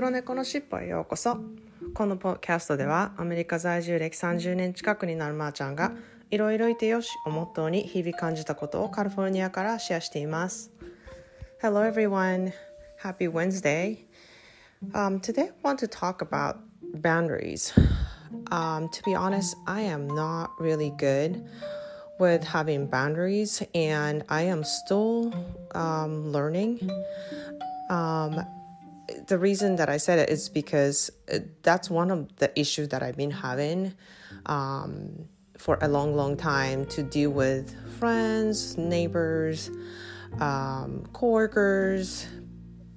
黒猫のしっぽへようこそこのポッキャストではアメリカ在住歴30年近くになるまーちゃんがいろいろいてよしをモットーに日々感じたことをカリフォルニアからシェアしています Hello everyone Happy Wednesday um, Today I want to talk about boundaries um, To be honest I am not really good with having boundaries and I am still um, learning um, the reason that I said it is because that's one of the issues that I've been having um, for a long, long time to deal with friends, neighbors, um, coworkers,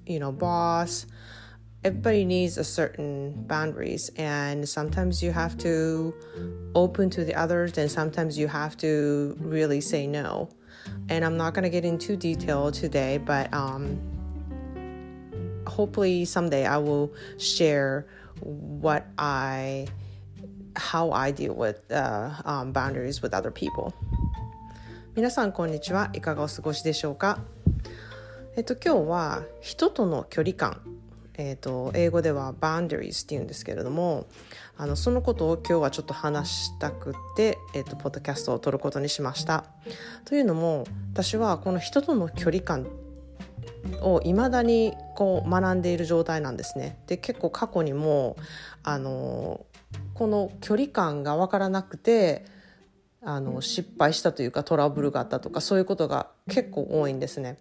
you know, boss. Everybody needs a certain boundaries, and sometimes you have to open to the others, and sometimes you have to really say no. And I'm not gonna get into detail today, but um, hopefully someday I will share what I how I deal with uh, um, boundaries with other people. 皆さんこんにちは。いかがお過ごしでしょうか？えっと今日は人との距離感。えっと英語では boundaries っていうんですけれどもあのそのことを今日はちょっと話したくて、えっと、ポッドキャストを撮ることにしました。というのも私はこの人との距離感を未だにこう学んでいる状態なんですね。で結構過去にもあのこの距離感が分からなくてあの失敗したというかトラブルがあったとかそういうことが結構多いんですね。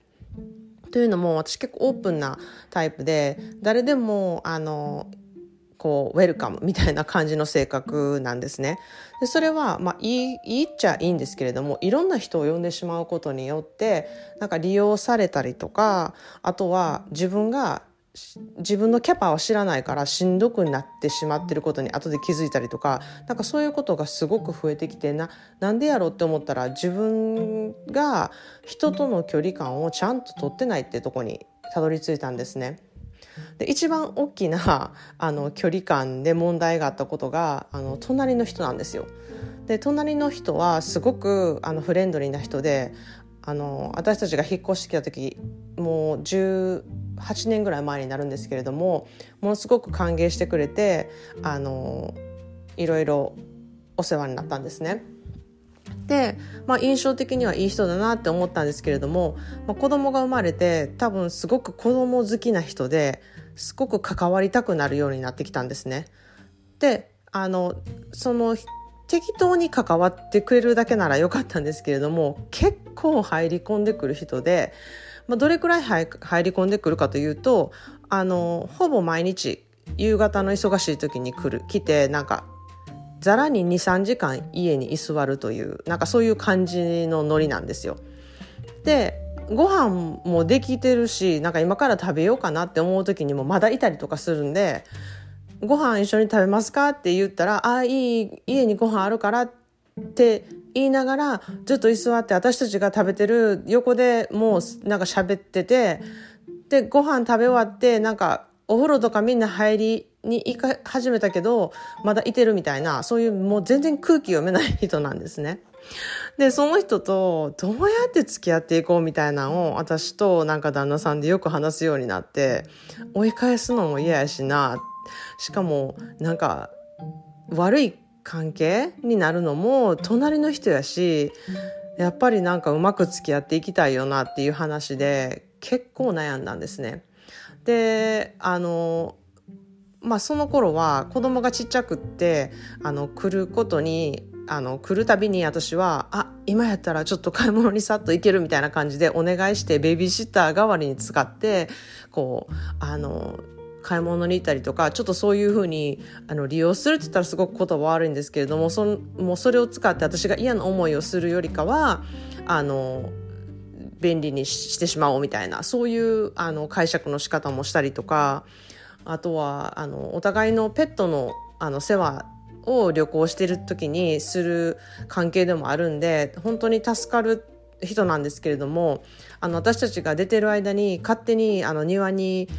というのも私結構オープンなタイプで誰でもあのこうウェルカムみたいな感じの性格なんですね。でそれは、まあ、いいいいっちゃいいんですけれどもいろんな人を呼んでしまうことによってなんか利用されたりとかあとは自分が自分のキャパを知らないからしんどくなってしまってることに後で気づいたりとかなんかそういうことがすごく増えてきてななんでやろうって思ったら自分が人との距離感をちゃんと取ってないってとこにたどり着いたんですね。で一番大きなあの距離感で問題があったことがあの隣の人なんですよ。で隣の人はすごくあのフレンドリーな人であの私たちが引っ越してきた時もう18年ぐらい前になるんですけれどもものすごく歓迎してくれてあのいろいろお世話になったんですね。で、まあ、印象的にはいい人だなって思ったんですけれども、まあ、子供が生まれて多分すごく子供好きな人ですごく関わりたくなるようになってきたんですね。であのその適当に関わってくれるだけならよかったんですけれども結構入り込んでくる人で、まあ、どれくらい入り込んでくるかというとあのほぼ毎日夕方の忙しい時に来る来てなんかざらに23時間家に居座るというなんかそういう感じのノリなんですよ。でご飯もできてるしなんか今から食べようかなって思う時にもまだいたりとかするんで「ご飯一緒に食べますか?」って言ったら「あいい家にご飯あるから」って言いながらずっと居座って私たちが食べてる横でもうなんか喋っててでご飯食べ終わってなんかお風呂とかみんな入りに行か始めたけどまだいてるみたいなそういうもう全然空気読めない人なんですね。でその人とどうやって付き合っていこうみたいなのを私となんか旦那さんでよく話すようになって追い返すのも嫌やしなしかもなんか悪い関係になるのも隣の人やしやっぱりなんかうまく付き合っていきたいよなっていう話で結構悩んだんですね。であのまあその頃は子供がちっちゃくってあの来ることにあの来るたびに私はあ今やったらちょっと買い物にさっと行けるみたいな感じでお願いしてベビーシッター代わりに使ってこうあの買い物に行ったりとかちょっとそういうふうにあの利用するって言ったらすごく言葉悪いんですけれどもそもうそれを使って私が嫌な思いをするよりかはあの便利にしてしまおうみたいなそういうあの解釈の仕方もしたりとかあとはあのお互いのペットのあの世話を旅行してる時にする関係でもあるんで本当に助かる人なんですけれどもあの私たちが出てる間に勝手にあの庭に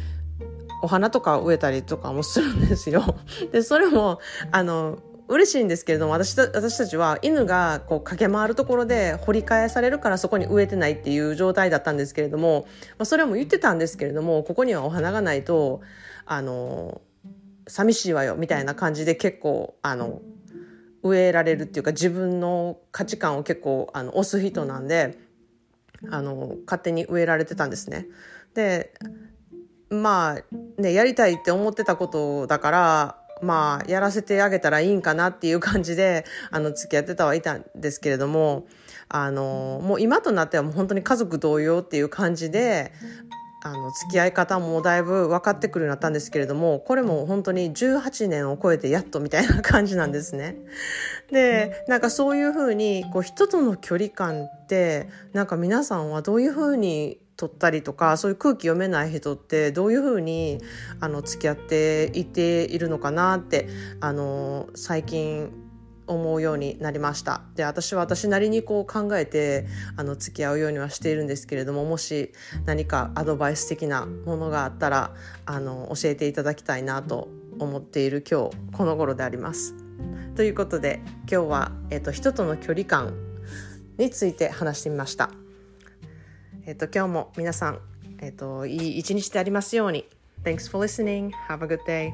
お花とか植えたりとかもするんですよ。でそれもあの嬉しいんですけれども私た私たちは犬がこう駆け回るところで掘り返されるからそこに植えてないっていう状態だったんですけれども、まあ、それも言ってたんですけれどもここにはお花がないとあの寂しいわよみたいな感じで結構あの植えられるっていうか自分の価値観を結構あの押す人なんであの勝手に植えられてたんですね。でまあねやりたいって思ってたことだからまあやらせてあげたらいいんかなっていう感じであの付き合ってたはいたんですけれどもあのもう今となってはもう本当に家族同様っていう感じであの付き合い方もだいぶ分かってくるようになったんですけれどもこれも本当に18年を超えてやっとみたいな感じなんですね。でなんかそういうふうにこう人との距離感ってなんか皆さんはどういうふうに取ったりとかそういう空気読めない人ってどういうふうにあの付き合っていているのかなってあの最近思うようになりましたで私は私なりにこう考えてあの付き合うようにはしているんですけれどももし何かアドバイス的なものがあったらあの教えていただきたいなと思っている今日この頃であります。ということで今日は、えっと、人との距離感について話してみました。えっと、今日も皆さん、えっと、いい一日でありますように。Thanks for listening. Have a good day.